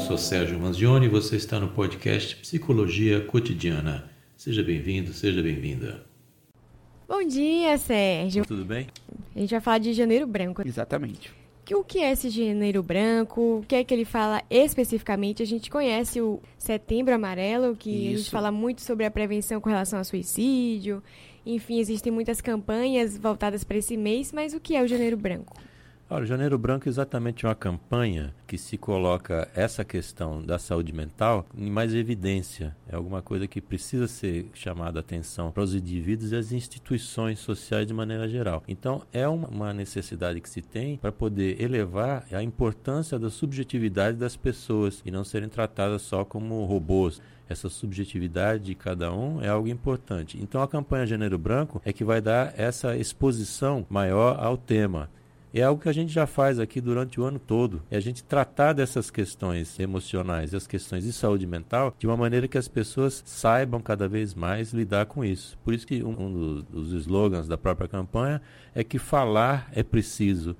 sou Sérgio Manzioni e você está no podcast Psicologia Cotidiana. Seja bem-vindo, seja bem-vinda. Bom dia, Sérgio. Tudo bem? A gente vai falar de Janeiro Branco. Exatamente. O que é esse Janeiro Branco? O que é que ele fala especificamente? A gente conhece o Setembro Amarelo, que Isso. a gente fala muito sobre a prevenção com relação ao suicídio. Enfim, existem muitas campanhas voltadas para esse mês, mas o que é o Janeiro Branco? Olha, o Janeiro Branco é exatamente uma campanha que se coloca essa questão da saúde mental em mais evidência. É alguma coisa que precisa ser chamada a atenção para os indivíduos e as instituições sociais de maneira geral. Então, é uma necessidade que se tem para poder elevar a importância da subjetividade das pessoas e não serem tratadas só como robôs essa subjetividade de cada um é algo importante. Então a campanha Janeiro Branco é que vai dar essa exposição maior ao tema. É algo que a gente já faz aqui durante o ano todo. É a gente tratar dessas questões emocionais, as questões de saúde mental, de uma maneira que as pessoas saibam cada vez mais lidar com isso. Por isso que um, dos slogans da própria campanha é que falar é preciso.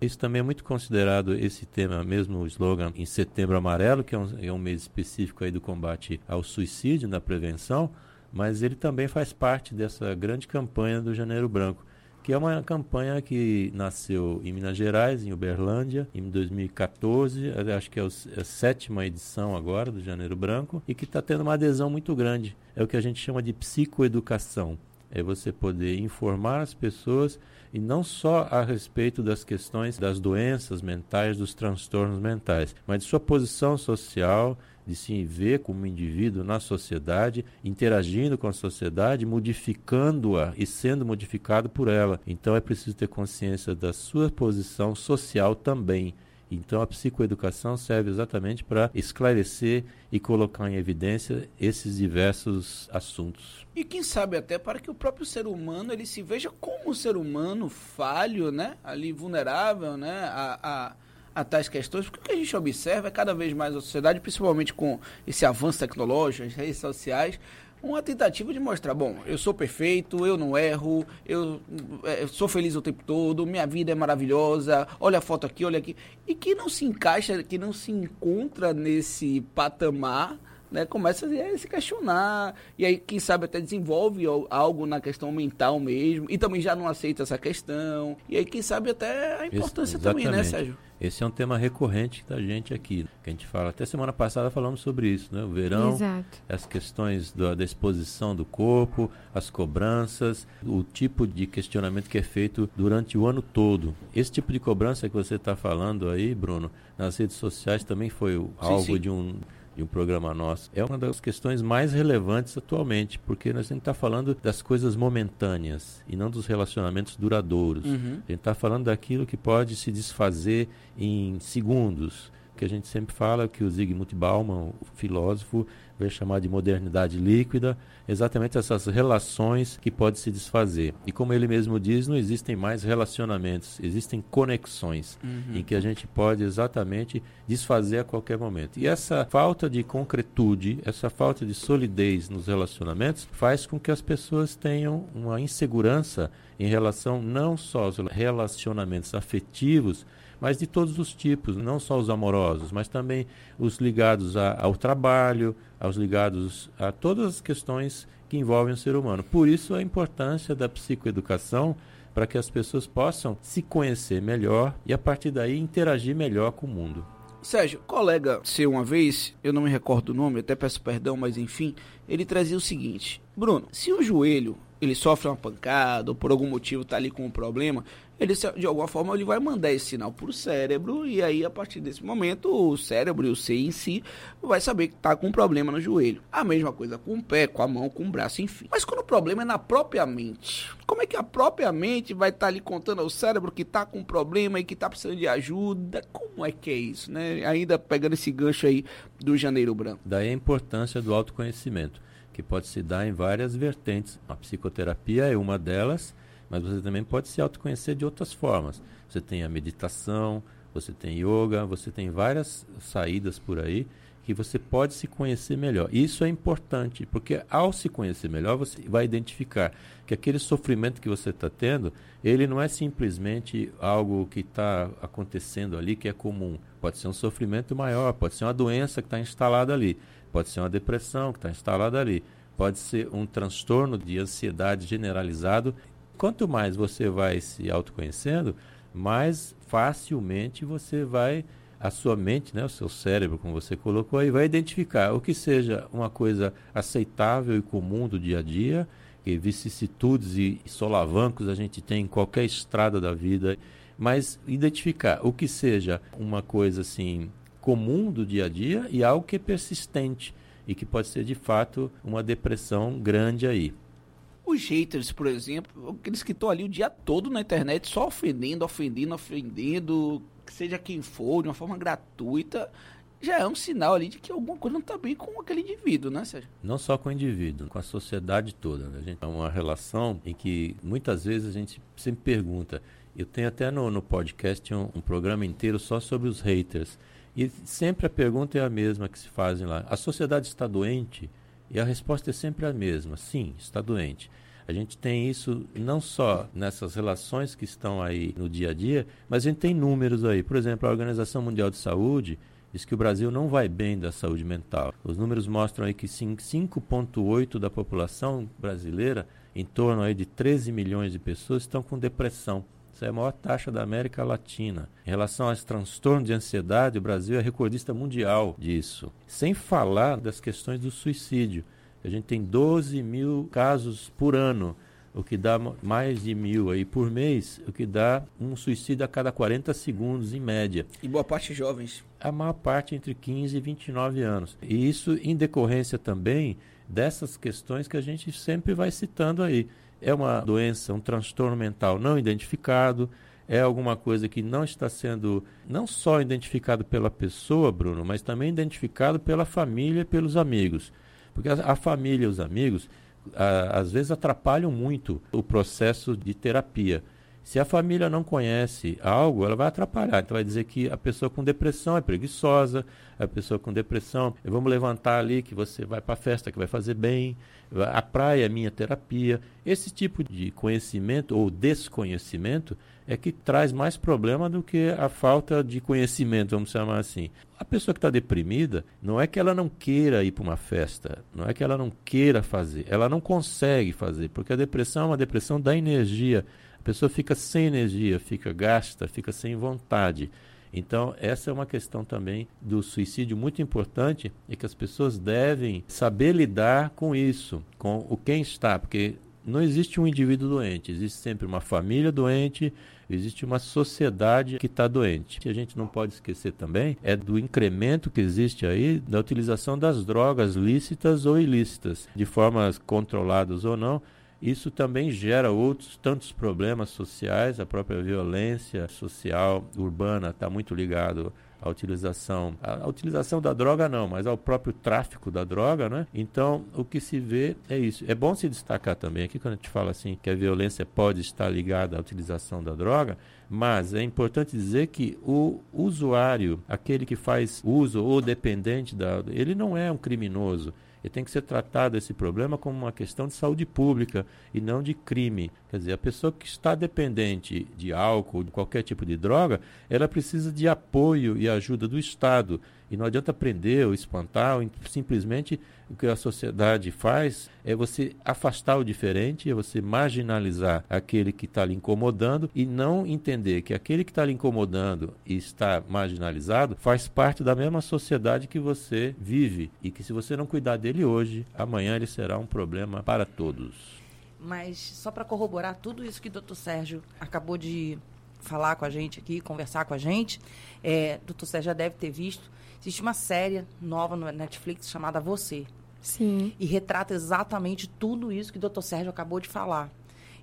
Isso também é muito considerado esse tema, mesmo o slogan em Setembro Amarelo, que é um, é um mês específico aí do combate ao suicídio, na prevenção, mas ele também faz parte dessa grande campanha do Janeiro Branco que é uma campanha que nasceu em Minas Gerais, em Uberlândia, em 2014, acho que é, é a sétima edição agora do Janeiro Branco, e que está tendo uma adesão muito grande. É o que a gente chama de psicoeducação. É você poder informar as pessoas e não só a respeito das questões das doenças mentais, dos transtornos mentais, mas de sua posição social, de se ver como indivíduo na sociedade, interagindo com a sociedade, modificando-a e sendo modificado por ela. Então é preciso ter consciência da sua posição social também. Então a psicoeducação serve exatamente para esclarecer e colocar em evidência esses diversos assuntos. E quem sabe até para que o próprio ser humano ele se veja como um ser humano falho, né? Ali vulnerável, né? A, a a tais questões, porque o que a gente observa é cada vez mais a sociedade, principalmente com esse avanço tecnológico, as redes sociais, uma tentativa de mostrar, bom, eu sou perfeito, eu não erro, eu, é, eu, sou feliz o tempo todo, minha vida é maravilhosa, olha a foto aqui, olha aqui. E que não se encaixa, que não se encontra nesse patamar, né, começa a se questionar, e aí, quem sabe, até desenvolve algo na questão mental mesmo, e também já não aceita essa questão, e aí, quem sabe, até a importância Isso, também, né, Sérgio? Esse é um tema recorrente da gente aqui, que a gente fala. Até semana passada falamos sobre isso, né? O verão, Exato. as questões da, da exposição do corpo, as cobranças, o tipo de questionamento que é feito durante o ano todo. Esse tipo de cobrança que você está falando aí, Bruno, nas redes sociais também foi alvo de um de um programa nosso, é uma das questões mais relevantes atualmente, porque nós temos que estar falando das coisas momentâneas e não dos relacionamentos duradouros. Uhum. A gente está falando daquilo que pode se desfazer em segundos que a gente sempre fala que o Zygmunt Bauman, o filósofo, vai chamar de modernidade líquida, exatamente essas relações que podem se desfazer. E como ele mesmo diz, não existem mais relacionamentos, existem conexões uhum. em que a gente pode exatamente desfazer a qualquer momento. E essa falta de concretude, essa falta de solidez nos relacionamentos faz com que as pessoas tenham uma insegurança em relação não só aos relacionamentos afetivos, mas de todos os tipos, não só os amorosos, mas também os ligados a, ao trabalho, aos ligados a todas as questões que envolvem o ser humano. Por isso a importância da psicoeducação para que as pessoas possam se conhecer melhor e a partir daí interagir melhor com o mundo. Sérgio, colega seu uma vez, eu não me recordo o nome, até peço perdão, mas enfim, ele trazia o seguinte: Bruno, se o joelho ele sofre uma pancada ou por algum motivo está ali com um problema, ele de alguma forma ele vai mandar esse sinal para o cérebro e aí a partir desse momento o cérebro e o ser em si vai saber que está com um problema no joelho. A mesma coisa com o pé, com a mão, com o braço, enfim. Mas quando o problema é na própria mente, como é que a própria mente vai estar tá ali contando ao cérebro que está com um problema e que está precisando de ajuda? Como é que é isso, né? Ainda pegando esse gancho aí do janeiro branco. Daí a importância do autoconhecimento que pode se dar em várias vertentes. A psicoterapia é uma delas, mas você também pode se autoconhecer de outras formas. Você tem a meditação, você tem yoga, você tem várias saídas por aí que você pode se conhecer melhor. Isso é importante, porque ao se conhecer melhor, você vai identificar que aquele sofrimento que você está tendo, ele não é simplesmente algo que está acontecendo ali que é comum. Pode ser um sofrimento maior, pode ser uma doença que está instalada ali, pode ser uma depressão que está instalada ali, pode ser um transtorno de ansiedade generalizado. Quanto mais você vai se autoconhecendo, mais facilmente você vai a sua mente, né, o seu cérebro, como você colocou aí, vai identificar o que seja uma coisa aceitável e comum do dia a dia, que vicissitudes e solavancos a gente tem em qualquer estrada da vida, mas identificar o que seja uma coisa assim comum do dia a dia e algo que é persistente e que pode ser de fato uma depressão grande aí. Os haters, por exemplo, aqueles que estão ali o dia todo na internet só ofendendo, ofendendo, ofendendo, seja quem for, de uma forma gratuita, já é um sinal ali de que alguma coisa não está bem com aquele indivíduo, né, Sérgio? Não só com o indivíduo, com a sociedade toda. Né? A gente é uma relação em que muitas vezes a gente sempre pergunta. Eu tenho até no, no podcast um, um programa inteiro só sobre os haters. E sempre a pergunta é a mesma que se fazem lá. A sociedade está doente? E a resposta é sempre a mesma. Sim, está doente. A gente tem isso não só nessas relações que estão aí no dia a dia, mas a gente tem números aí. Por exemplo, a Organização Mundial de Saúde diz que o Brasil não vai bem da saúde mental. Os números mostram aí que 5,8% da população brasileira, em torno aí de 13 milhões de pessoas, estão com depressão. É a maior taxa da América Latina. Em relação aos transtornos de ansiedade, o Brasil é recordista mundial disso. Sem falar das questões do suicídio. A gente tem 12 mil casos por ano, o que dá mais de mil aí por mês, o que dá um suicídio a cada 40 segundos em média. E boa parte jovens. A maior parte entre 15 e 29 anos. E isso em decorrência também dessas questões que a gente sempre vai citando aí. É uma doença, um transtorno mental não identificado, é alguma coisa que não está sendo não só identificado pela pessoa, Bruno, mas também identificado pela família e pelos amigos. Porque a, a família e os amigos, a, às vezes, atrapalham muito o processo de terapia. Se a família não conhece algo, ela vai atrapalhar. Então vai dizer que a pessoa com depressão é preguiçosa, a pessoa com depressão, vamos levantar ali que você vai para a festa que vai fazer bem, a praia é minha terapia. Esse tipo de conhecimento ou desconhecimento é que traz mais problema do que a falta de conhecimento, vamos chamar assim. A pessoa que está deprimida, não é que ela não queira ir para uma festa, não é que ela não queira fazer, ela não consegue fazer, porque a depressão é uma depressão da energia. A pessoa fica sem energia, fica gasta, fica sem vontade. Então, essa é uma questão também do suicídio muito importante e que as pessoas devem saber lidar com isso, com o quem está, porque não existe um indivíduo doente, existe sempre uma família doente, existe uma sociedade que está doente. O que a gente não pode esquecer também é do incremento que existe aí da utilização das drogas lícitas ou ilícitas, de formas controladas ou não. Isso também gera outros tantos problemas sociais, a própria violência social urbana está muito ligado a utilização, a, utilização da droga não, mas ao próprio tráfico da droga, né? Então, o que se vê é isso. É bom se destacar também aqui quando a gente fala assim que a violência pode estar ligada à utilização da droga, mas é importante dizer que o usuário, aquele que faz uso ou dependente da, ele não é um criminoso e tem que ser tratado esse problema como uma questão de saúde pública e não de crime. Quer dizer, a pessoa que está dependente de álcool, de qualquer tipo de droga, ela precisa de apoio e ajuda do Estado. E não adianta prender ou espantar, ou simplesmente o que a sociedade faz é você afastar o diferente, é você marginalizar aquele que está lhe incomodando e não entender que aquele que está lhe incomodando e está marginalizado faz parte da mesma sociedade que você vive e que se você não cuidar dele hoje, amanhã ele será um problema para todos. Mas só para corroborar tudo isso que o doutor Sérgio acabou de falar com a gente aqui, conversar com a gente, é, doutor Sérgio já deve ter visto Existe uma série nova no Netflix chamada Você. Sim. E retrata exatamente tudo isso que o Dr. Sérgio acabou de falar.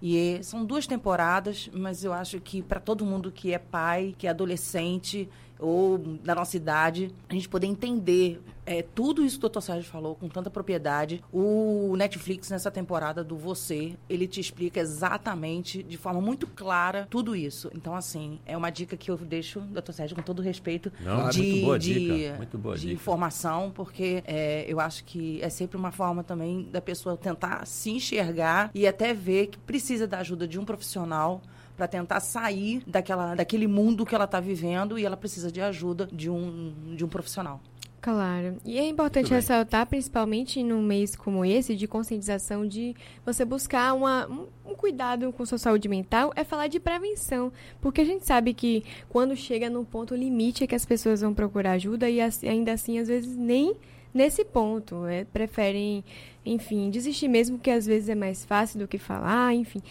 E é, são duas temporadas, mas eu acho que para todo mundo que é pai, que é adolescente, ou da nossa idade, a gente poder entender é, tudo isso que o Dr. Sérgio falou com tanta propriedade. O Netflix, nessa temporada do Você, ele te explica exatamente, de forma muito clara, tudo isso. Então, assim, é uma dica que eu deixo, Dr. Sérgio, com todo respeito, Não, de, muito boa de, dica, muito boa de dica. informação, porque é, eu acho que é sempre uma forma também da pessoa tentar se enxergar e até ver que precisa da ajuda de um profissional para tentar sair daquela, daquele mundo que ela está vivendo e ela precisa de ajuda de um, de um profissional. Claro. E é importante ressaltar, principalmente num mês como esse, de conscientização, de você buscar uma, um, cuidado com sua saúde mental, é falar de prevenção. Porque a gente sabe que quando chega num ponto limite é que as pessoas vão procurar ajuda e ainda assim, às vezes, nem nesse ponto. É, preferem, enfim, desistir mesmo, que às vezes é mais fácil do que falar, enfim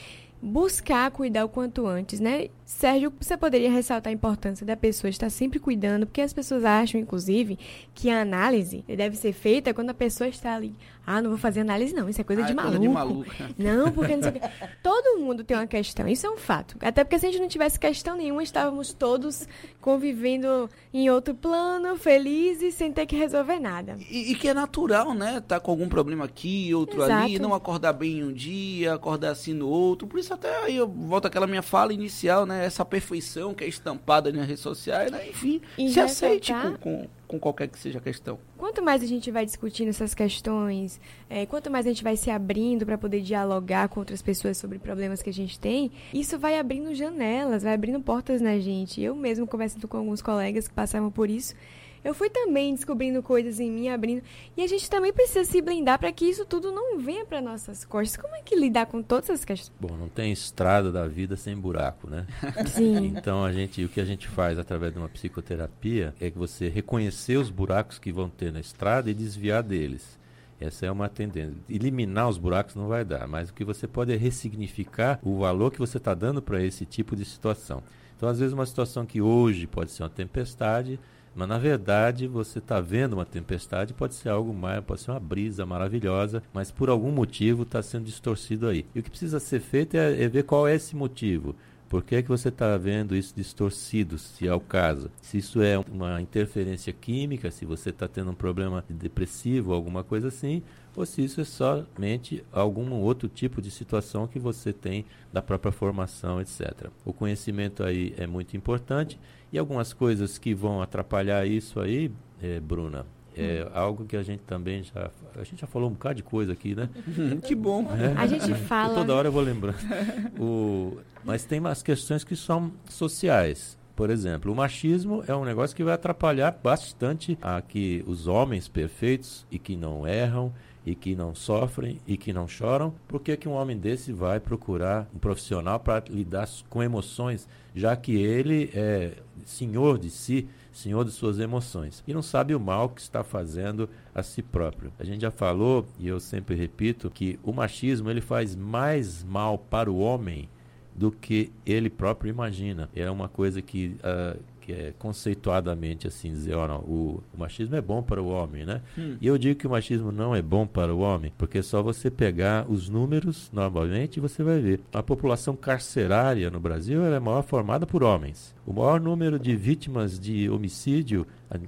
buscar cuidar o quanto antes, né? Sérgio, você poderia ressaltar a importância da pessoa estar sempre cuidando, porque as pessoas acham, inclusive, que a análise deve ser feita quando a pessoa está ali. Ah, não vou fazer análise, não. Isso é coisa, ah, de, é maluco. coisa de maluco. Não, porque não sei o quê. Todo mundo tem uma questão. Isso é um fato. Até porque se a gente não tivesse questão nenhuma, estávamos todos convivendo em outro plano, felizes, sem ter que resolver nada. E, e que é natural, né? Tá com algum problema aqui, outro Exato. ali, não acordar bem um dia, acordar assim no outro. Por isso até aí eu volto àquela minha fala inicial, né? Essa perfeição que é estampada nas redes sociais, né? Enfim, E se aceite ressaltar- com, com, com qualquer que seja a questão. Quanto mais a gente vai discutindo essas questões, é, quanto mais a gente vai se abrindo para poder dialogar com outras pessoas sobre problemas que a gente tem, isso vai abrindo janelas, vai abrindo portas na gente. Eu mesmo conversando com alguns colegas que passavam por isso, eu fui também descobrindo coisas em mim, abrindo. E a gente também precisa se blindar para que isso tudo não venha para nossas costas. Como é que lidar com todas essas questões? Bom, não tem estrada da vida sem buraco, né? Sim. Então a gente, o que a gente faz através de uma psicoterapia é que você reconhecer os buracos que vão ter na estrada e desviar deles. Essa é uma tendência. Eliminar os buracos não vai dar, mas o que você pode é ressignificar o valor que você está dando para esse tipo de situação. Então, às vezes, uma situação que hoje pode ser uma tempestade, mas na verdade você está vendo uma tempestade, pode ser algo mais, pode ser uma brisa maravilhosa, mas por algum motivo está sendo distorcido aí. E o que precisa ser feito é, é ver qual é esse motivo. Por que, é que você está vendo isso distorcido, se é o caso? Se isso é uma interferência química, se você está tendo um problema depressivo, alguma coisa assim, ou se isso é somente algum outro tipo de situação que você tem da própria formação, etc. O conhecimento aí é muito importante e algumas coisas que vão atrapalhar isso aí, eh, Bruna, é algo que a gente também já a gente já falou um bocado de coisa aqui, né? que bom. A gente fala. Toda hora eu vou lembrando. O, mas tem umas questões que são sociais. Por exemplo, o machismo é um negócio que vai atrapalhar bastante a que os homens perfeitos e que não erram e que não sofrem e que não choram. Por que, que um homem desse vai procurar um profissional para lidar com emoções, já que ele é senhor de si, senhor de suas emoções e não sabe o mal que está fazendo a si próprio. A gente já falou e eu sempre repito que o machismo ele faz mais mal para o homem do que ele próprio imagina. É uma coisa que, uh, que é conceituadamente assim dizer, ó, não, o, o, machismo é bom para o homem, né? Hum. E eu digo que o machismo não é bom para o homem, porque é só você pegar os números normalmente e você vai ver. A população carcerária no Brasil é maior formada por homens. O maior número de vítimas de homicídio,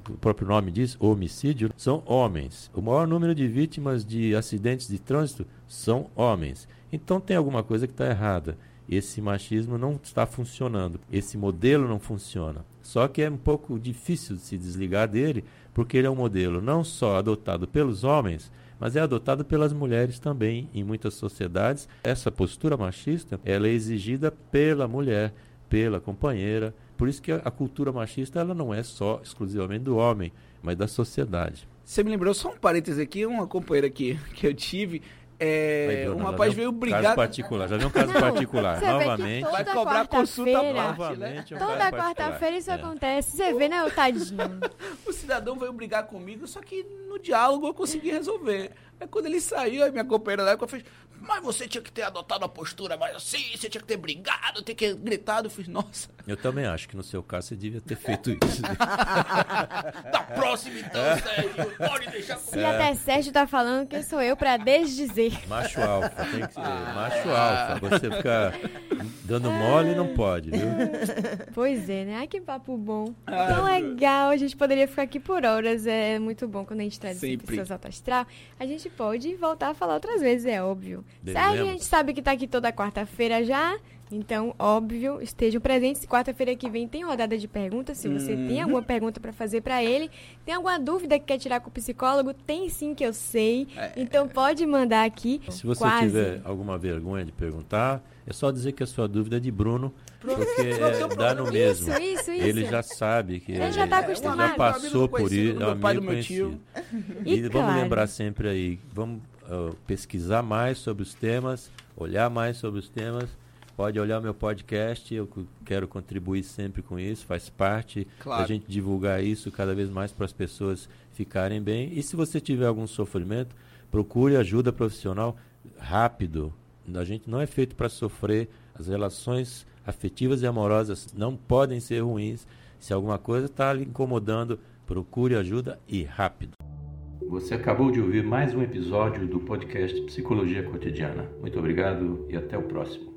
o próprio nome diz, homicídio, são homens. O maior número de vítimas de acidentes de trânsito são homens. Então tem alguma coisa que está errada esse machismo não está funcionando, esse modelo não funciona. Só que é um pouco difícil de se desligar dele, porque ele é um modelo não só adotado pelos homens, mas é adotado pelas mulheres também em muitas sociedades. Essa postura machista, ela é exigida pela mulher, pela companheira. Por isso que a, cultura machista ela não é só exclusivamente do homem, mas da sociedade. Você me lembrou só um parênteses aqui, uma companheira que, que eu tive, é, Aí, um rapaz veio um brigar. Caso particular, já viu um caso Não, particular. você vê que Novamente. toda Vai cobrar consulta à quarta-feira- parte, né? Novamente. é um Toda quarta-feira isso É. acontece. Você vê, né, o tadinho? O cidadão veio brigar comigo, só que no diálogo eu consegui resolver. Aí quando ele saiu, aí minha companheira da época fez, mas você tinha que ter adotado a postura mais assim, você tinha que ter brigado, ter que gritado. Eu fiz, nossa, Eu também acho que no seu caso você devia ter feito isso. da próxima então, Sérgio, pode deixar É. comigo. Se até Sérgio tá falando, quem sou eu pra desdizer? macho alfa, tem que ser macho alfa. Você ficar Dando mole não pode, viu? Pois é, né? Ai, que papo bom. Ah, Tão legal, a gente poderia ficar aqui por horas. É muito bom quando a gente traz pessoas alto astral. A gente pode voltar a falar outras vezes, é óbvio. Sérgio, a gente sabe que tá aqui toda quarta-feira já. Então, óbvio, estejam presentes. Quarta-feira que vem tem rodada de perguntas. Se você uhum. tem alguma pergunta para fazer para ele, tem alguma dúvida que quer tirar com o psicólogo, tem sim que eu sei. É, então, pode mandar aqui. Se você Quase. tiver alguma vergonha de perguntar, é só dizer que a sua dúvida é de Bruno, porque é, dá no mesmo. Isso, isso, isso. Ele já sabe que ele já, tá acostumado. já passou por isso, é um amigo conhecido. E, e vamos claro. lembrar sempre aí, vamos uh, pesquisar mais sobre os temas, olhar mais sobre os temas pode olhar o meu podcast, eu quero contribuir sempre com isso, faz parte claro. da gente divulgar isso cada vez mais para as pessoas ficarem bem. E se você tiver algum sofrimento, procure ajuda profissional rápido. A gente não é feito para sofrer, as relações afetivas e amorosas não podem ser ruins. Se alguma coisa está lhe incomodando, procure ajuda e rápido. Você acabou de ouvir mais um episódio do podcast Psicologia Cotidiana. Muito obrigado e até o próximo.